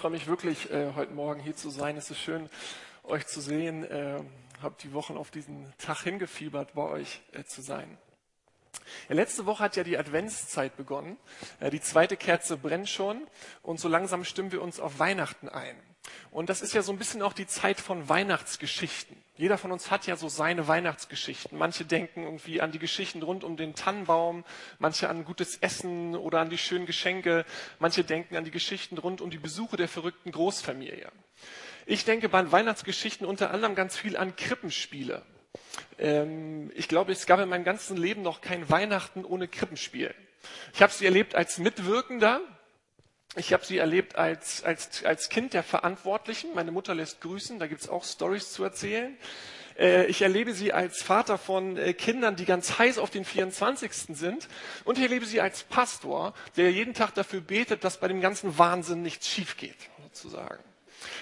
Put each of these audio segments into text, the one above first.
freue mich wirklich, äh, heute Morgen hier zu sein. Es ist schön, euch zu sehen. Äh, habe die Wochen auf diesen Tag hingefiebert, bei euch äh, zu sein. Letzte Woche hat ja die Adventszeit begonnen. Äh, die zweite Kerze brennt schon und so langsam stimmen wir uns auf Weihnachten ein. Und das ist ja so ein bisschen auch die Zeit von Weihnachtsgeschichten. Jeder von uns hat ja so seine Weihnachtsgeschichten. Manche denken irgendwie an die Geschichten rund um den Tannenbaum, manche an gutes Essen oder an die schönen Geschenke, manche denken an die Geschichten rund um die Besuche der verrückten Großfamilie. Ich denke bei Weihnachtsgeschichten unter anderem ganz viel an Krippenspiele. Ähm, ich glaube, es gab in meinem ganzen Leben noch kein Weihnachten ohne Krippenspiel. Ich habe sie erlebt als Mitwirkender, ich habe sie erlebt als, als, als Kind der Verantwortlichen. Meine Mutter lässt grüßen, da gibt's auch Stories zu erzählen. Äh, ich erlebe sie als Vater von äh, Kindern, die ganz heiß auf den 24. sind. Und ich erlebe sie als Pastor, der jeden Tag dafür betet, dass bei dem ganzen Wahnsinn nichts schief geht, sozusagen.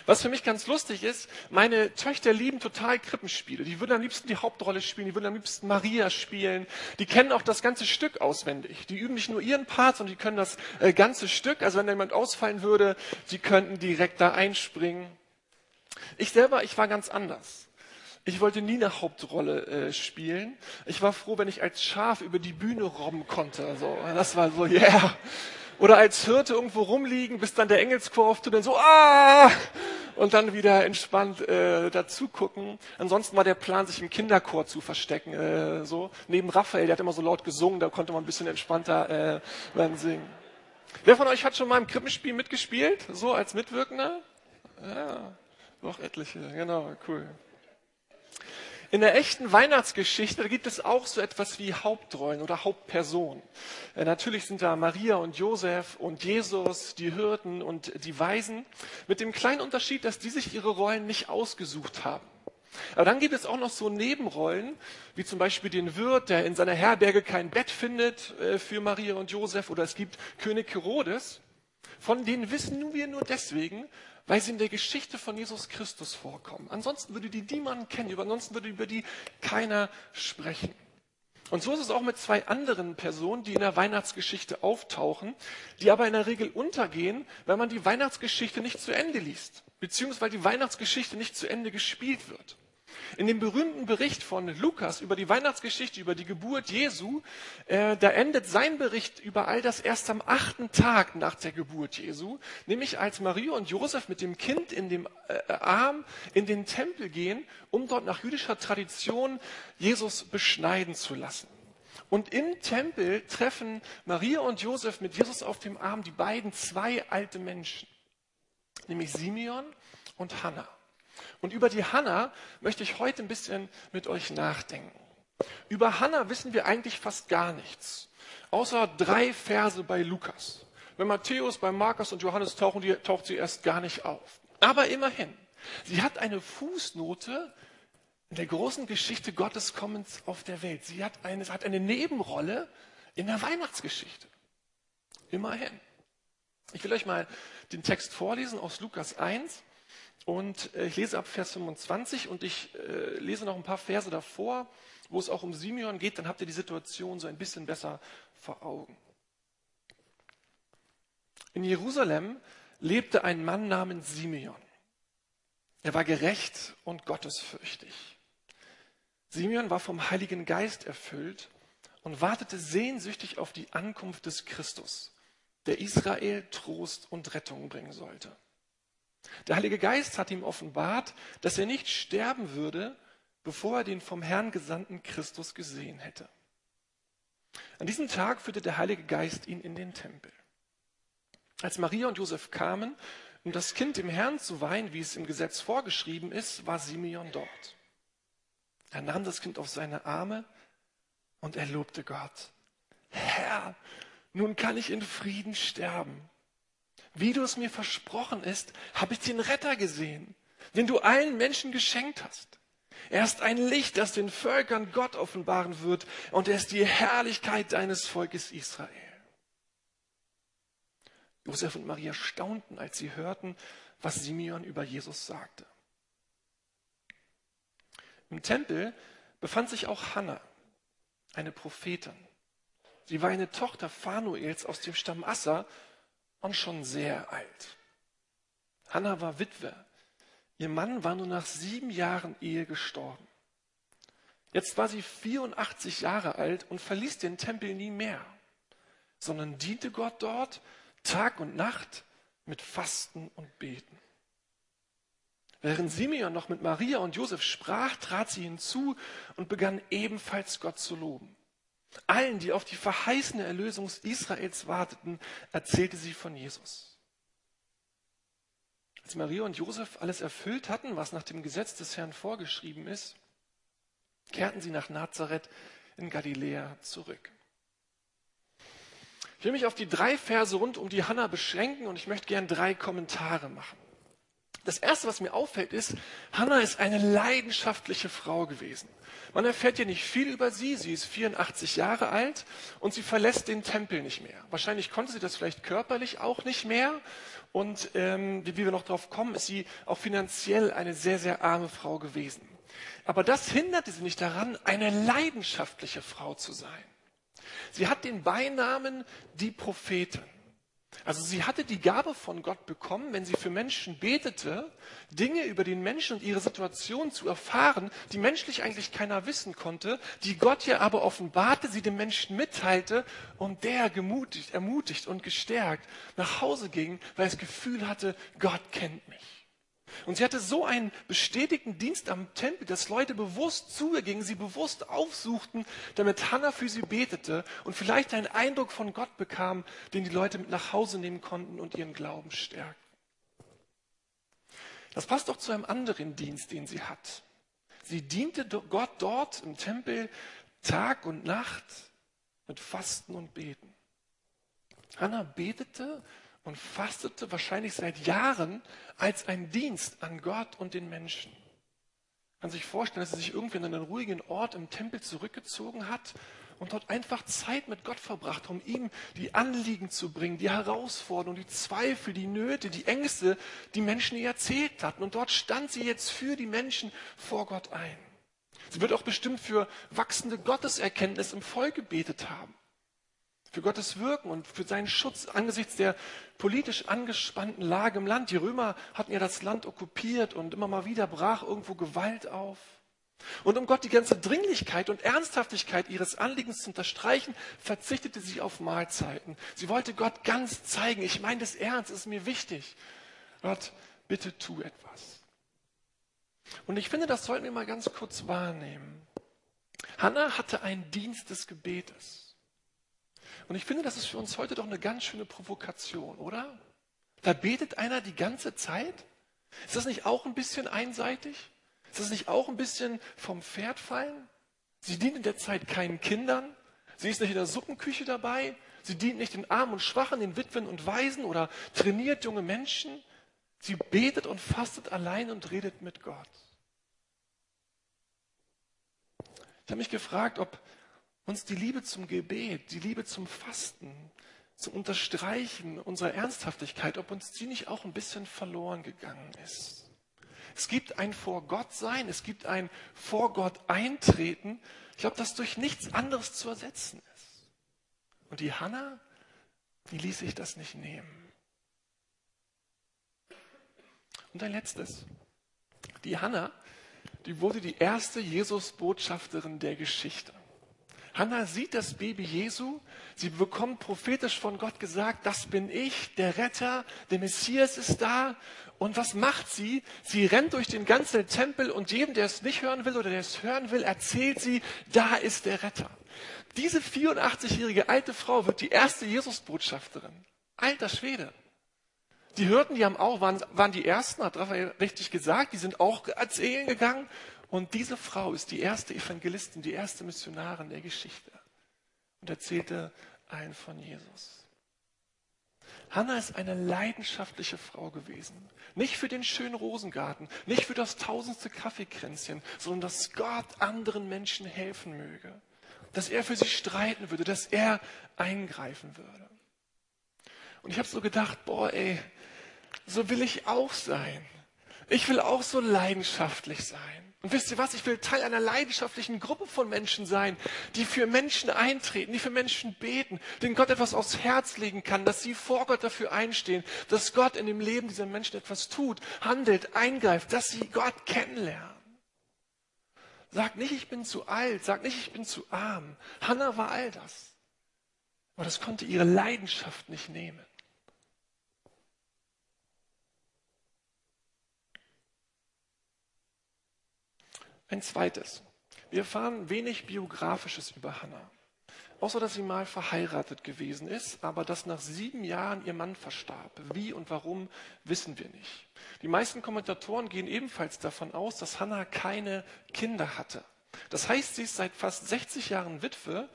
Was für mich ganz lustig ist, meine Töchter lieben total Krippenspiele. Die würden am liebsten die Hauptrolle spielen, die würden am liebsten Maria spielen. Die kennen auch das ganze Stück auswendig. Die üben nicht nur ihren Part, sondern die können das äh, ganze Stück. Also wenn da jemand ausfallen würde, sie könnten direkt da einspringen. Ich selber, ich war ganz anders. Ich wollte nie eine Hauptrolle äh, spielen. Ich war froh, wenn ich als Schaf über die Bühne robben konnte. Also, das war so, yeah. Oder als Hirte irgendwo rumliegen, bis dann der Engelschor auftut und so, ah! Und dann wieder entspannt äh, dazu gucken. Ansonsten war der Plan, sich im Kinderchor zu verstecken. Äh, so Neben Raphael, der hat immer so laut gesungen, da konnte man ein bisschen entspannter äh, dann singen. Wer von euch hat schon mal im Krippenspiel mitgespielt? So als Mitwirkender? Ja, noch etliche, genau, cool. In der echten Weihnachtsgeschichte gibt es auch so etwas wie Hauptrollen oder Hauptpersonen. Äh, natürlich sind da Maria und Josef und Jesus, die Hirten und die Weisen, mit dem kleinen Unterschied, dass die sich ihre Rollen nicht ausgesucht haben. Aber dann gibt es auch noch so Nebenrollen, wie zum Beispiel den Wirt, der in seiner Herberge kein Bett findet äh, für Maria und Josef, oder es gibt König Herodes. Von denen wissen wir nur deswegen, weil sie in der Geschichte von Jesus Christus vorkommen. Ansonsten würde die niemand kennen, ansonsten würde über die keiner sprechen. Und so ist es auch mit zwei anderen Personen, die in der Weihnachtsgeschichte auftauchen, die aber in der Regel untergehen, weil man die Weihnachtsgeschichte nicht zu Ende liest, beziehungsweise die Weihnachtsgeschichte nicht zu Ende gespielt wird. In dem berühmten Bericht von Lukas über die Weihnachtsgeschichte, über die Geburt Jesu, äh, da endet sein Bericht über all das erst am achten Tag nach der Geburt Jesu, nämlich als Maria und Josef mit dem Kind in dem äh, Arm in den Tempel gehen, um dort nach jüdischer Tradition Jesus beschneiden zu lassen. Und im Tempel treffen Maria und Josef mit Jesus auf dem Arm die beiden zwei alte Menschen, nämlich Simeon und Hannah. Und über die Hanna möchte ich heute ein bisschen mit euch nachdenken. Über Hanna wissen wir eigentlich fast gar nichts, außer drei Verse bei Lukas. Bei Matthäus, bei Markus und Johannes tauchen die, taucht sie erst gar nicht auf. Aber immerhin, sie hat eine Fußnote in der großen Geschichte Gottes Kommens auf der Welt. Sie hat eine, hat eine Nebenrolle in der Weihnachtsgeschichte. Immerhin. Ich will euch mal den Text vorlesen aus Lukas 1. Und äh, ich lese ab Vers 25 und ich äh, lese noch ein paar Verse davor, wo es auch um Simeon geht, dann habt ihr die Situation so ein bisschen besser vor Augen. In Jerusalem lebte ein Mann namens Simeon. Er war gerecht und gottesfürchtig. Simeon war vom Heiligen Geist erfüllt und wartete sehnsüchtig auf die Ankunft des Christus, der Israel Trost und Rettung bringen sollte. Der Heilige Geist hat ihm offenbart, dass er nicht sterben würde, bevor er den vom Herrn gesandten Christus gesehen hätte. An diesem Tag führte der Heilige Geist ihn in den Tempel. Als Maria und Josef kamen, um das Kind dem Herrn zu weihen, wie es im Gesetz vorgeschrieben ist, war Simeon dort. Er nahm das Kind auf seine Arme und er lobte Gott. Herr, nun kann ich in Frieden sterben wie du es mir versprochen ist, habe ich den Retter gesehen, den du allen Menschen geschenkt hast. Er ist ein Licht, das den Völkern Gott offenbaren wird, und er ist die Herrlichkeit deines Volkes Israel. Josef und Maria staunten, als sie hörten, was Simeon über Jesus sagte. Im Tempel befand sich auch Hannah, eine Prophetin. Sie war eine Tochter Phanuels aus dem Stamm Assa und schon sehr alt. Hannah war Witwe. Ihr Mann war nur nach sieben Jahren Ehe gestorben. Jetzt war sie 84 Jahre alt und verließ den Tempel nie mehr, sondern diente Gott dort Tag und Nacht mit Fasten und Beten. Während Simeon noch mit Maria und Josef sprach, trat sie hinzu und begann ebenfalls Gott zu loben. Allen, die auf die verheißene Erlösung Israels warteten, erzählte sie von Jesus. Als Maria und Josef alles erfüllt hatten, was nach dem Gesetz des Herrn vorgeschrieben ist, kehrten sie nach Nazareth in Galiläa zurück. Ich will mich auf die drei Verse rund um die Hanna beschränken und ich möchte gern drei Kommentare machen. Das erste, was mir auffällt, ist, Hannah ist eine leidenschaftliche Frau gewesen. Man erfährt ja nicht viel über sie. Sie ist 84 Jahre alt und sie verlässt den Tempel nicht mehr. Wahrscheinlich konnte sie das vielleicht körperlich auch nicht mehr. Und ähm, wie wir noch drauf kommen, ist sie auch finanziell eine sehr, sehr arme Frau gewesen. Aber das hinderte sie nicht daran, eine leidenschaftliche Frau zu sein. Sie hat den Beinamen die Prophetin. Also sie hatte die Gabe von Gott bekommen, wenn sie für Menschen betete, Dinge über den Menschen und ihre Situation zu erfahren, die menschlich eigentlich keiner wissen konnte, die Gott ihr aber offenbarte, sie dem Menschen mitteilte und der gemutigt, ermutigt und gestärkt nach Hause ging, weil das Gefühl hatte, Gott kennt mich. Und sie hatte so einen bestätigten Dienst am Tempel, dass Leute bewusst zu ihr gingen, sie bewusst aufsuchten, damit Hannah für sie betete und vielleicht einen Eindruck von Gott bekam, den die Leute mit nach Hause nehmen konnten und ihren Glauben stärkten. Das passt auch zu einem anderen Dienst, den sie hat. Sie diente Gott dort im Tempel Tag und Nacht mit Fasten und Beten. Hannah betete und fastete wahrscheinlich seit Jahren als ein Dienst an Gott und den Menschen. Man kann sich vorstellen, dass sie sich irgendwie an einen ruhigen Ort im Tempel zurückgezogen hat und dort einfach Zeit mit Gott verbracht, um ihm die Anliegen zu bringen, die Herausforderungen, die Zweifel, die Nöte, die Ängste, die Menschen ihr erzählt hatten. Und dort stand sie jetzt für die Menschen vor Gott ein. Sie wird auch bestimmt für wachsende Gotteserkenntnis im Volk gebetet haben für Gottes Wirken und für seinen Schutz angesichts der politisch angespannten Lage im Land. Die Römer hatten ja das Land okkupiert und immer mal wieder brach irgendwo Gewalt auf. Und um Gott die ganze Dringlichkeit und Ernsthaftigkeit ihres Anliegens zu unterstreichen, verzichtete sie auf Mahlzeiten. Sie wollte Gott ganz zeigen, ich meine das ernst, ist mir wichtig. Gott, bitte tu etwas. Und ich finde, das sollten wir mal ganz kurz wahrnehmen. Hannah hatte einen Dienst des Gebetes. Und ich finde, das ist für uns heute doch eine ganz schöne Provokation, oder? Da betet einer die ganze Zeit. Ist das nicht auch ein bisschen einseitig? Ist das nicht auch ein bisschen vom Pferd fallen? Sie dient in der Zeit keinen Kindern. Sie ist nicht in der Suppenküche dabei. Sie dient nicht den Armen und Schwachen, den Witwen und Waisen oder trainiert junge Menschen. Sie betet und fastet allein und redet mit Gott. Ich habe mich gefragt, ob uns die Liebe zum Gebet, die Liebe zum Fasten, zum Unterstreichen unserer Ernsthaftigkeit, ob uns die nicht auch ein bisschen verloren gegangen ist. Es gibt ein Vor Gott sein, es gibt ein Vor Gott eintreten. Ich glaube, das durch nichts anderes zu ersetzen ist. Und die Hanna, die ließ sich das nicht nehmen. Und ein letztes. Die Hanna, die wurde die erste Jesus-Botschafterin der Geschichte. Hannah sieht das Baby Jesu. Sie bekommt prophetisch von Gott gesagt, das bin ich, der Retter, der Messias ist da. Und was macht sie? Sie rennt durch den ganzen Tempel und jedem, der es nicht hören will oder der es hören will, erzählt sie, da ist der Retter. Diese 84-jährige alte Frau wird die erste Jesusbotschafterin. Alter Schwede. Die Hürden, die haben auch, waren, waren die ersten, hat Raphael richtig gesagt, die sind auch erzählen gegangen und diese Frau ist die erste Evangelistin, die erste Missionarin der Geschichte und erzählte allen von Jesus. Hannah ist eine leidenschaftliche Frau gewesen. Nicht für den schönen Rosengarten, nicht für das tausendste Kaffeekränzchen, sondern dass Gott anderen Menschen helfen möge. Dass er für sie streiten würde, dass er eingreifen würde. Und ich habe so gedacht, boah, ey, so will ich auch sein. Ich will auch so leidenschaftlich sein. Und wisst ihr was? Ich will Teil einer leidenschaftlichen Gruppe von Menschen sein, die für Menschen eintreten, die für Menschen beten, denen Gott etwas aufs Herz legen kann, dass sie vor Gott dafür einstehen, dass Gott in dem Leben dieser Menschen etwas tut, handelt, eingreift, dass sie Gott kennenlernen. Sag nicht, ich bin zu alt, sag nicht, ich bin zu arm. Hannah war all das. Aber das konnte ihre Leidenschaft nicht nehmen. Ein zweites. Wir erfahren wenig Biografisches über Hannah. Außer dass sie mal verheiratet gewesen ist, aber dass nach sieben Jahren ihr Mann verstarb. Wie und warum, wissen wir nicht. Die meisten Kommentatoren gehen ebenfalls davon aus, dass Hannah keine Kinder hatte. Das heißt, sie ist seit fast 60 Jahren Witwe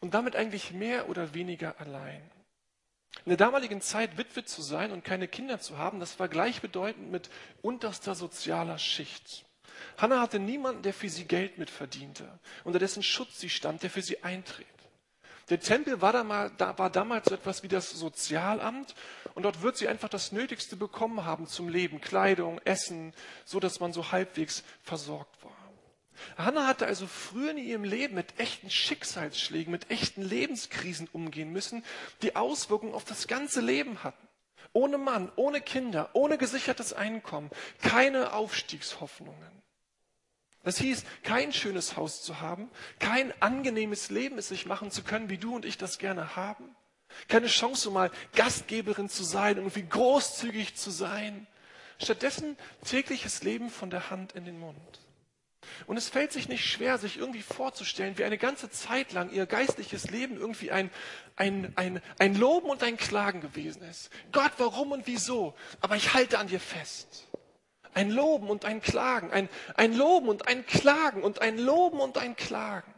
und damit eigentlich mehr oder weniger allein. In der damaligen Zeit Witwe zu sein und keine Kinder zu haben, das war gleichbedeutend mit unterster sozialer Schicht. Hannah hatte niemanden, der für sie Geld mitverdiente, unter dessen Schutz sie stand, der für sie eintritt. Der Tempel war, damals so etwas wie das Sozialamt und dort wird sie einfach das Nötigste bekommen haben zum Leben, Kleidung, Essen, so dass man so halbwegs versorgt war. Hannah hatte also früher in ihrem Leben mit echten Schicksalsschlägen, mit echten Lebenskrisen umgehen müssen, die Auswirkungen auf das ganze Leben hatten. Ohne Mann, ohne Kinder, ohne gesichertes Einkommen, keine Aufstiegshoffnungen. Das hieß, kein schönes Haus zu haben, kein angenehmes Leben es sich machen zu können, wie du und ich das gerne haben. Keine Chance, mal Gastgeberin zu sein, irgendwie großzügig zu sein. Stattdessen tägliches Leben von der Hand in den Mund. Und es fällt sich nicht schwer, sich irgendwie vorzustellen, wie eine ganze Zeit lang ihr geistliches Leben irgendwie ein, ein, ein, ein Loben und ein Klagen gewesen ist. Gott, warum und wieso? Aber ich halte an dir fest. Ein Loben und ein Klagen, ein, ein Loben und ein Klagen und ein Loben und ein Klagen.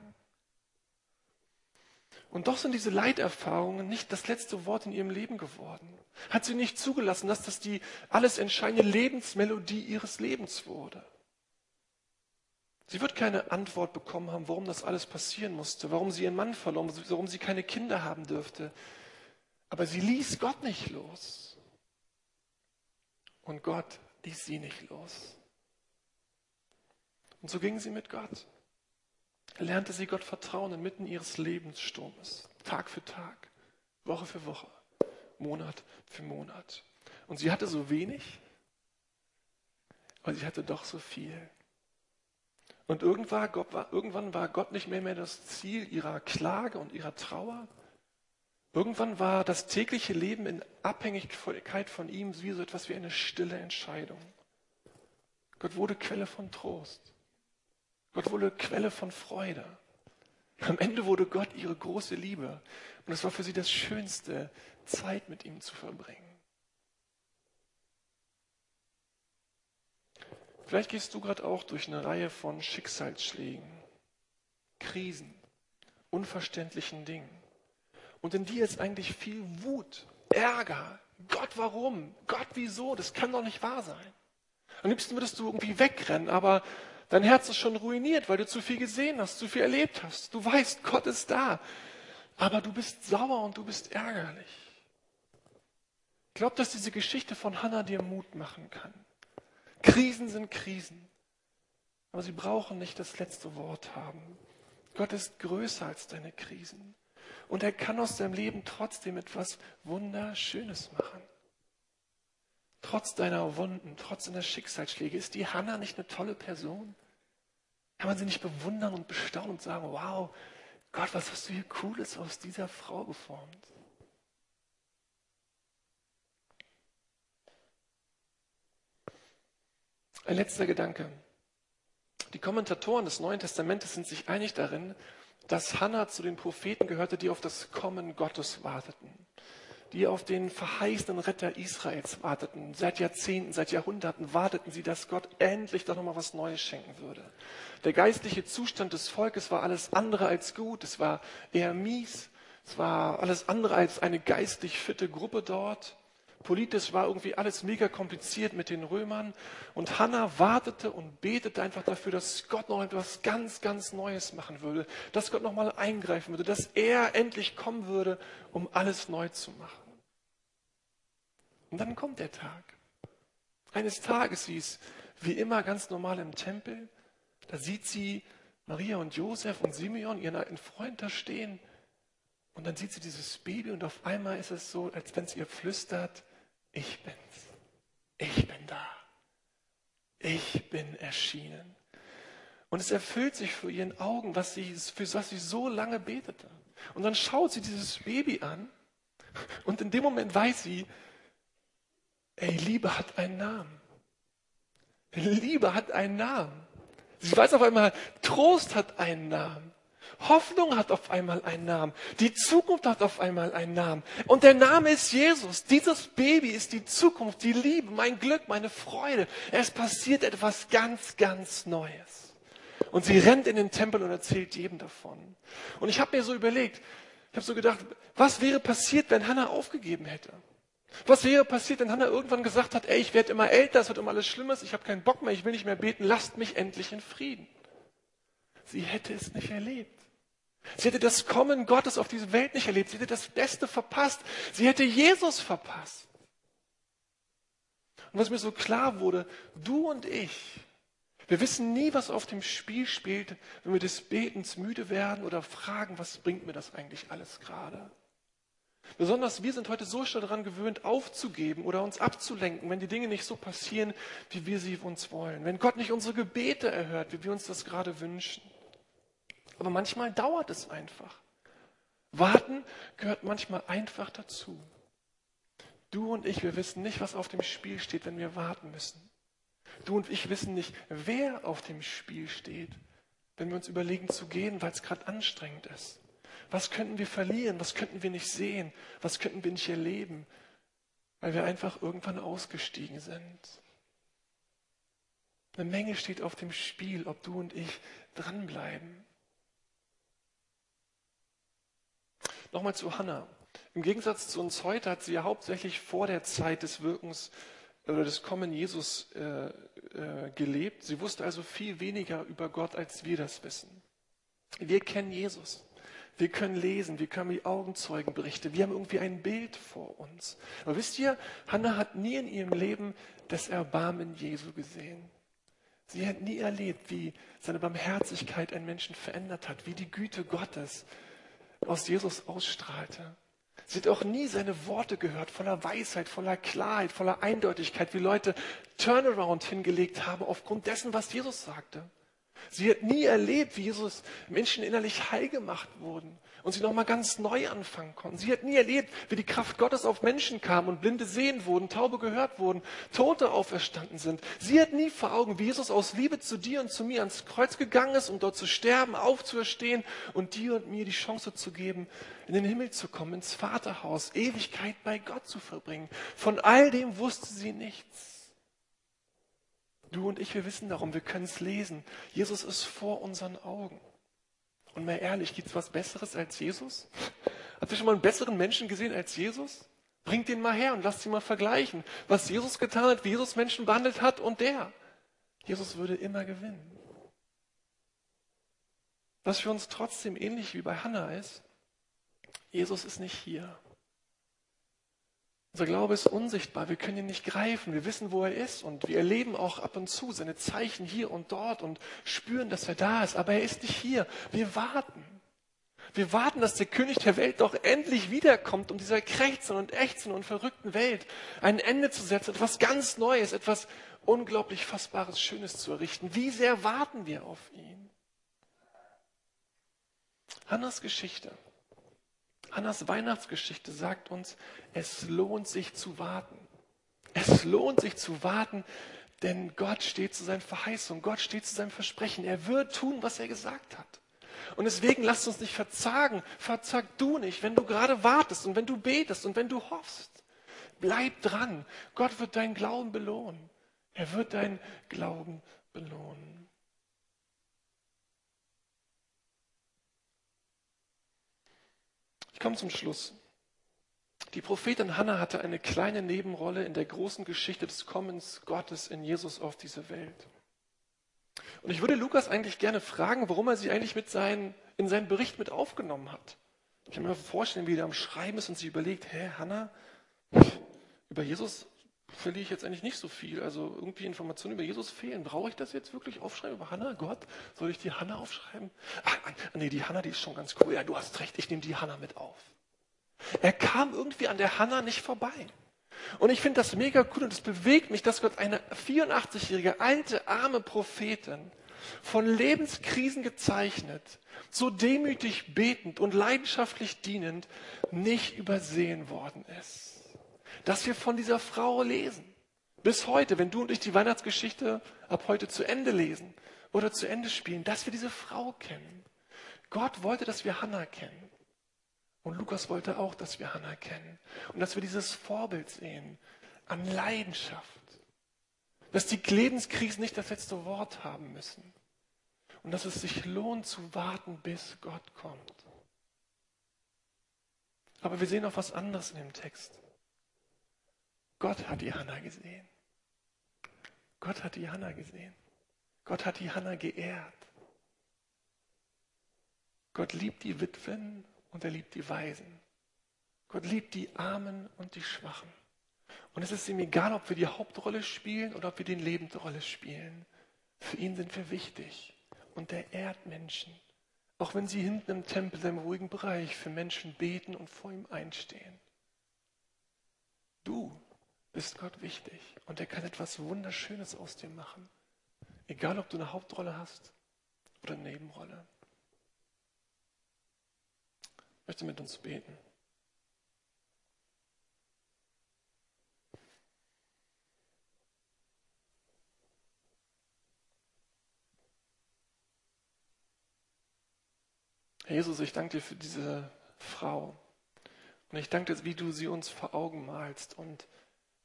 Und doch sind diese Leiterfahrungen nicht das letzte Wort in ihrem Leben geworden. Hat sie nicht zugelassen, dass das die alles entscheidende Lebensmelodie ihres Lebens wurde. Sie wird keine Antwort bekommen haben, warum das alles passieren musste, warum sie ihren Mann verloren, warum sie keine Kinder haben dürfte. Aber sie ließ Gott nicht los. Und Gott ließ sie nicht los. Und so ging sie mit Gott. Lernte sie Gott vertrauen inmitten ihres Lebenssturmes, Tag für Tag, Woche für Woche, Monat für Monat. Und sie hatte so wenig, aber sie hatte doch so viel. Und irgendwann, war Gott nicht mehr, mehr das Ziel ihrer Klage und ihrer Trauer, Irgendwann war das tägliche Leben in Abhängigkeit von ihm wie so etwas wie eine stille Entscheidung. Gott wurde Quelle von Trost. Gott wurde Quelle von Freude. Am Ende wurde Gott ihre große Liebe. Und es war für sie das Schönste, Zeit mit ihm zu verbringen. Vielleicht gehst du gerade auch durch eine Reihe von Schicksalsschlägen, Krisen, unverständlichen Dingen. Und in dir ist eigentlich viel Wut, Ärger. Gott, warum? Gott, wieso? Das kann doch nicht wahr sein. Am liebsten würdest du irgendwie wegrennen, aber dein Herz ist schon ruiniert, weil du zu viel gesehen hast, zu viel erlebt hast. Du weißt, Gott ist da. Aber du bist sauer und du bist ärgerlich. Ich glaube, dass diese Geschichte von Hannah dir Mut machen kann. Krisen sind Krisen. Aber sie brauchen nicht das letzte Wort haben. Gott ist größer als deine Krisen. Und er kann aus deinem Leben trotzdem etwas Wunderschönes machen. Trotz deiner Wunden, trotz deiner Schicksalsschläge, ist die Hannah nicht eine tolle Person? Kann man sie nicht bewundern und bestaunen und sagen, wow, Gott, was hast du hier Cooles aus dieser Frau geformt? Ein letzter Gedanke. Die Kommentatoren des Neuen Testamentes sind sich einig darin, dass Hannah zu den Propheten gehörte, die auf das Kommen Gottes warteten, die auf den verheißenen Retter Israels warteten. Seit Jahrzehnten, seit Jahrhunderten warteten sie, dass Gott endlich doch nochmal was Neues schenken würde. Der geistliche Zustand des Volkes war alles andere als gut. Es war eher mies. Es war alles andere als eine geistlich fitte Gruppe dort. Politisch war irgendwie alles mega kompliziert mit den Römern. Und Hannah wartete und betete einfach dafür, dass Gott noch etwas ganz, ganz Neues machen würde. Dass Gott noch mal eingreifen würde. Dass er endlich kommen würde, um alles neu zu machen. Und dann kommt der Tag. Eines Tages, sie ist wie immer ganz normal im Tempel. da sieht sie Maria und Josef und Simeon, ihren alten Freund, da stehen. Und dann sieht sie dieses Baby und auf einmal ist es so, als wenn es ihr flüstert, ich bin's. Ich bin da. Ich bin erschienen. Und es erfüllt sich vor ihren Augen, was sie, für was sie so lange betete. Und dann schaut sie dieses Baby an und in dem Moment weiß sie, ey, Liebe hat einen Namen. Liebe hat einen Namen. Sie weiß auf einmal, Trost hat einen Namen. Hoffnung hat auf einmal einen Namen. Die Zukunft hat auf einmal einen Namen. Und der Name ist Jesus. Dieses Baby ist die Zukunft, die Liebe, mein Glück, meine Freude. Es passiert etwas ganz, ganz Neues. Und sie rennt in den Tempel und erzählt jedem davon. Und ich habe mir so überlegt, ich habe so gedacht, was wäre passiert, wenn Hannah aufgegeben hätte? Was wäre passiert, wenn Hannah irgendwann gesagt hat, ey, ich werde immer älter, es wird immer alles Schlimmes, ich habe keinen Bock mehr, ich will nicht mehr beten, lasst mich endlich in Frieden. Sie hätte es nicht erlebt. Sie hätte das Kommen Gottes auf diese Welt nicht erlebt. Sie hätte das Beste verpasst. Sie hätte Jesus verpasst. Und was mir so klar wurde, du und ich, wir wissen nie, was auf dem Spiel spielt, wenn wir des Betens müde werden oder fragen, was bringt mir das eigentlich alles gerade? Besonders wir sind heute so schnell daran gewöhnt, aufzugeben oder uns abzulenken, wenn die Dinge nicht so passieren, wie wir sie uns wollen. Wenn Gott nicht unsere Gebete erhört, wie wir uns das gerade wünschen. Aber manchmal dauert es einfach. Warten gehört manchmal einfach dazu. Du und ich, wir wissen nicht, was auf dem Spiel steht, wenn wir warten müssen. Du und ich wissen nicht, wer auf dem Spiel steht, wenn wir uns überlegen zu gehen, weil es gerade anstrengend ist. Was könnten wir verlieren? Was könnten wir nicht sehen? Was könnten wir nicht erleben? Weil wir einfach irgendwann ausgestiegen sind. Eine Menge steht auf dem Spiel, ob du und ich dranbleiben. Nochmal zu Hannah. Im Gegensatz zu uns heute hat sie ja hauptsächlich vor der Zeit des Wirkens oder des Kommen Jesus äh, äh, gelebt. Sie wusste also viel weniger über Gott, als wir das wissen. Wir kennen Jesus. Wir können lesen, wir können die Augenzeugenberichte, wir haben irgendwie ein Bild vor uns. Aber wisst ihr, Hannah hat nie in ihrem Leben das Erbarmen Jesu gesehen. Sie hat nie erlebt, wie seine Barmherzigkeit einen Menschen verändert hat, wie die Güte Gottes aus Jesus ausstrahlte. Sie hat auch nie seine Worte gehört, voller Weisheit, voller Klarheit, voller Eindeutigkeit, wie Leute Turnaround hingelegt haben aufgrund dessen, was Jesus sagte. Sie hat nie erlebt, wie Jesus Menschen innerlich heil gemacht wurden und sie nochmal ganz neu anfangen konnten. Sie hat nie erlebt, wie die Kraft Gottes auf Menschen kam und Blinde sehen wurden, Taube gehört wurden, Tote auferstanden sind. Sie hat nie vor Augen, wie Jesus aus Liebe zu dir und zu mir ans Kreuz gegangen ist, um dort zu sterben, aufzuerstehen und dir und mir die Chance zu geben, in den Himmel zu kommen, ins Vaterhaus, Ewigkeit bei Gott zu verbringen. Von all dem wusste sie nichts. Du und ich, wir wissen darum, wir können es lesen. Jesus ist vor unseren Augen. Und mal ehrlich, gibt es was Besseres als Jesus? Habt ihr schon mal einen besseren Menschen gesehen als Jesus? Bringt den mal her und lasst ihn mal vergleichen, was Jesus getan hat, wie Jesus Menschen behandelt hat und der. Jesus würde immer gewinnen. Was für uns trotzdem ähnlich wie bei Hannah ist, Jesus ist nicht hier. Unser Glaube ist unsichtbar, wir können ihn nicht greifen, wir wissen, wo er ist und wir erleben auch ab und zu seine Zeichen hier und dort und spüren, dass er da ist, aber er ist nicht hier. Wir warten. Wir warten, dass der König der Welt doch endlich wiederkommt, um dieser krächzenden und ächzenden und verrückten Welt ein Ende zu setzen, etwas ganz Neues, etwas unglaublich Fassbares, Schönes zu errichten. Wie sehr warten wir auf ihn? Hannas Geschichte Annas Weihnachtsgeschichte sagt uns, es lohnt sich zu warten. Es lohnt sich zu warten, denn Gott steht zu seinen Verheißungen, Gott steht zu seinem Versprechen. Er wird tun, was er gesagt hat. Und deswegen lasst uns nicht verzagen. Verzag du nicht, wenn du gerade wartest und wenn du betest und wenn du hoffst. Bleib dran. Gott wird deinen Glauben belohnen. Er wird deinen Glauben belohnen. Ich komme zum Schluss. Die Prophetin Hannah hatte eine kleine Nebenrolle in der großen Geschichte des Kommens Gottes in Jesus auf diese Welt. Und ich würde Lukas eigentlich gerne fragen, warum er sie eigentlich mit seinen, in seinen Bericht mit aufgenommen hat. Ich kann mir vorstellen, wie er am Schreiben ist und sich überlegt, hä, Hannah, über Jesus verliere ich jetzt eigentlich nicht so viel. Also irgendwie Informationen über Jesus fehlen. Brauche ich das jetzt wirklich aufschreiben über Hannah? Gott, soll ich die Hannah aufschreiben? Ach, nee, die Hannah, die ist schon ganz cool. Ja, du hast recht, ich nehme die Hannah mit auf. Er kam irgendwie an der Hannah nicht vorbei. Und ich finde das mega cool und es bewegt mich, dass Gott eine 84-jährige, alte, arme Prophetin von Lebenskrisen gezeichnet, so demütig betend und leidenschaftlich dienend nicht übersehen worden ist. Dass wir von dieser Frau lesen. Bis heute, wenn du und ich die Weihnachtsgeschichte ab heute zu Ende lesen oder zu Ende spielen, dass wir diese Frau kennen. Gott wollte, dass wir Hannah kennen. Und Lukas wollte auch, dass wir Hannah kennen und dass wir dieses Vorbild sehen an Leidenschaft. Dass die Lebenskrisen nicht das letzte Wort haben müssen. Und dass es sich lohnt zu warten, bis Gott kommt. Aber wir sehen auch was anderes in dem Text. Gott hat die Hannah gesehen. Gott hat die Hannah gesehen. Gott hat die Hannah geehrt. Gott liebt die Witwen und er liebt die Weisen. Gott liebt die Armen und die Schwachen. Und es ist ihm egal, ob wir die Hauptrolle spielen oder ob wir die Lebendrolle spielen. Für ihn sind wir wichtig. Und er ehrt Menschen. Auch wenn sie hinten im Tempel, im ruhigen Bereich, für Menschen beten und vor ihm einstehen. Du bist Gott wichtig und er kann etwas Wunderschönes aus dir machen. Egal, ob du eine Hauptrolle hast oder eine Nebenrolle möchte mit uns beten. Herr Jesus, ich danke dir für diese Frau. Und ich danke dir, wie du sie uns vor Augen malst und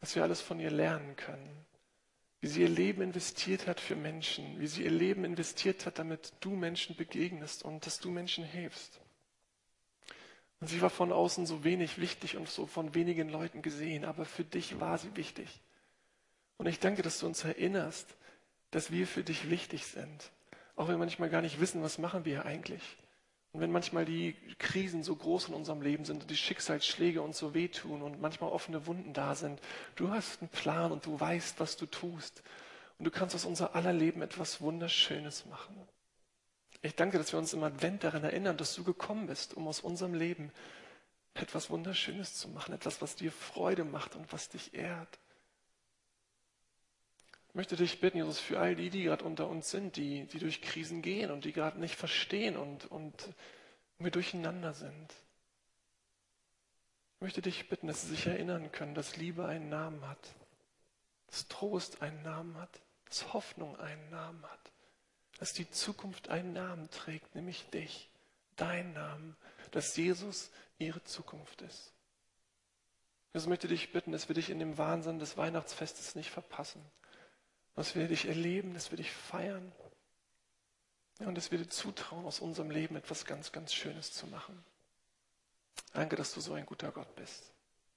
was wir alles von ihr lernen können. Wie sie ihr Leben investiert hat für Menschen, wie sie ihr Leben investiert hat, damit du Menschen begegnest und dass du Menschen hilfst. Und sie war von außen so wenig wichtig und so von wenigen Leuten gesehen, aber für dich war sie wichtig. Und ich danke, dass du uns erinnerst, dass wir für dich wichtig sind. Auch wenn wir manchmal gar nicht wissen, was machen wir eigentlich. Und wenn manchmal die Krisen so groß in unserem Leben sind und die Schicksalsschläge uns so wehtun und manchmal offene Wunden da sind, du hast einen Plan und du weißt, was du tust. Und du kannst aus unser aller Leben etwas Wunderschönes machen. Ich danke, dass wir uns im Advent daran erinnern, dass du gekommen bist, um aus unserem Leben etwas Wunderschönes zu machen, etwas, was dir Freude macht und was dich ehrt. Ich möchte dich bitten, Jesus, für all die, die gerade unter uns sind, die, die durch Krisen gehen und die gerade nicht verstehen und, und wir durcheinander sind. Ich möchte dich bitten, dass sie sich erinnern können, dass Liebe einen Namen hat, dass Trost einen Namen hat, dass Hoffnung einen Namen hat dass die Zukunft einen Namen trägt, nämlich dich, dein Namen, dass Jesus ihre Zukunft ist. Ich möchte dich bitten, dass wir dich in dem Wahnsinn des Weihnachtsfestes nicht verpassen, dass wir dich erleben, dass wir dich feiern und dass wir dir zutrauen, aus unserem Leben etwas ganz, ganz Schönes zu machen. Danke, dass du so ein guter Gott bist.